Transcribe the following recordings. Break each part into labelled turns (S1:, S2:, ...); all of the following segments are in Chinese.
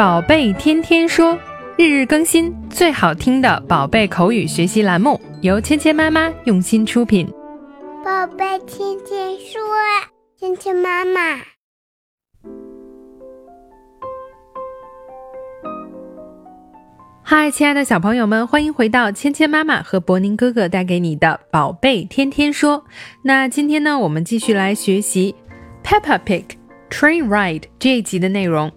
S1: 宝贝天天说，日日更新，最好听的宝贝口语学习栏目，由芊芊妈妈用心出品。
S2: 宝贝天天说，芊芊妈妈。
S1: 嗨，亲爱的小朋友们，欢迎回到芊芊妈妈和博宁哥哥带给你的宝贝天天说。那今天呢，我们继续来学习《Peppa Pig Train Ride》这一集的内容。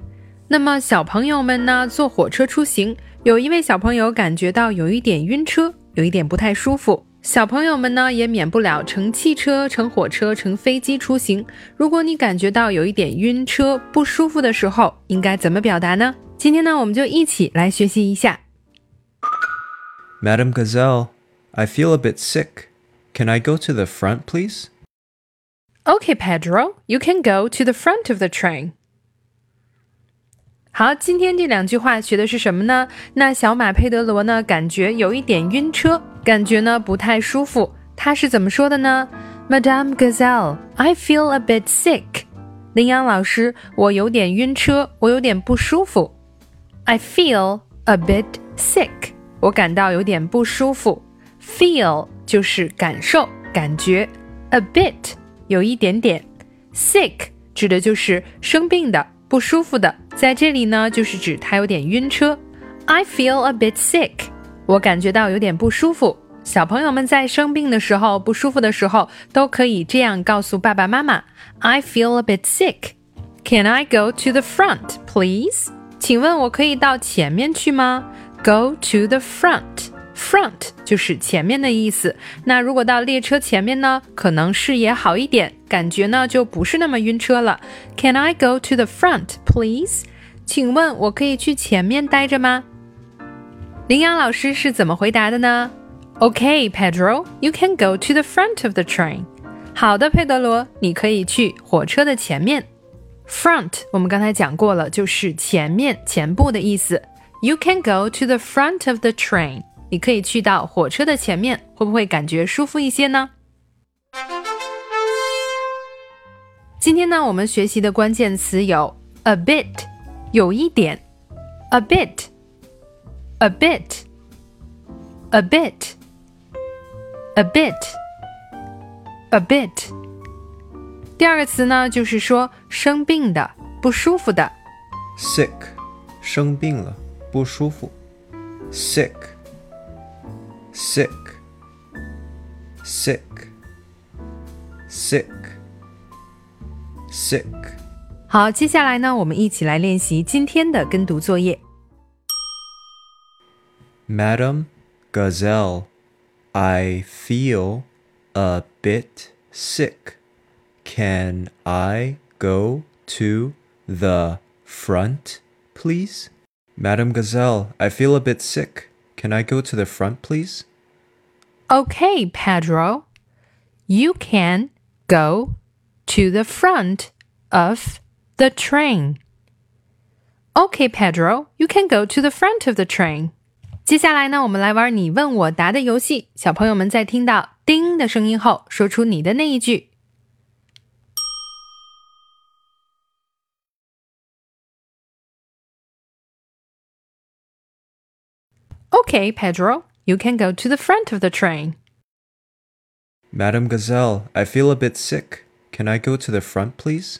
S1: 那么小朋友们呢，坐火车出行，有一位小朋友感觉到有一点晕车，有一点不太舒服。小朋友们呢，也免不了乘汽车、乘火车、乘飞机出行。如果你感觉到有一点晕车、不舒服的时候，应该怎么表达呢？今天呢，我们就一起来学习一下。
S3: Madam Gazelle, I feel a bit sick. Can I go to the front, please?
S1: Okay, Pedro, you can go to the front of the train. 好，今天这两句话学的是什么呢？那小马佩德罗呢，感觉有一点晕车，感觉呢不太舒服。他是怎么说的呢？Madame Gazelle, I feel a bit sick. 羚羊老师，我有点晕车，我有点不舒服。I feel a bit sick. 我感到有点不舒服。Feel 就是感受、感觉，a bit 有一点点，sick 指的就是生病的。不舒服的，在这里呢，就是指他有点晕车。I feel a bit sick，我感觉到有点不舒服。小朋友们在生病的时候、不舒服的时候，都可以这样告诉爸爸妈妈：I feel a bit sick。Can I go to the front, please？请问我可以到前面去吗？Go to the front。Front 就是前面的意思。那如果到列车前面呢，可能视野好一点，感觉呢就不是那么晕车了。Can I go to the front, please？请问我可以去前面待着吗？羚羊老师是怎么回答的呢？Okay, Pedro, you can go to the front of the train。好的，佩德罗，你可以去火车的前面。Front 我们刚才讲过了，就是前面、前部的意思。You can go to the front of the train。 你可以去到火车的前面，会不会感觉舒服一些呢？今天呢，我们学习的关键词有 a bit，有一点；a bit，a bit，a bit，a bit，a bit。第二个词呢，就是说生病的、不舒服的
S3: ，sick，生病了，不舒服，sick。sick, sick, sick, sick。
S1: 好，接下来呢，我们一起来练习今天的跟读作业。
S3: Madam Gazelle, I feel a bit sick. Can I go to the front, please? Madam Gazelle, I feel a bit sick. Can I go to the front, please?
S1: Okay, Pedro. You can go to the front of the train. Okay, Pedro. You can go to the front of the train. 接下来呢，我们来玩你问我答的游戏。小朋友们在听到“叮”的声音后，说出你的那一句。 Okay, Pedro, you can go to the front of the train.
S3: Madam Gazelle, I feel a bit sick. Can I go to the front, please?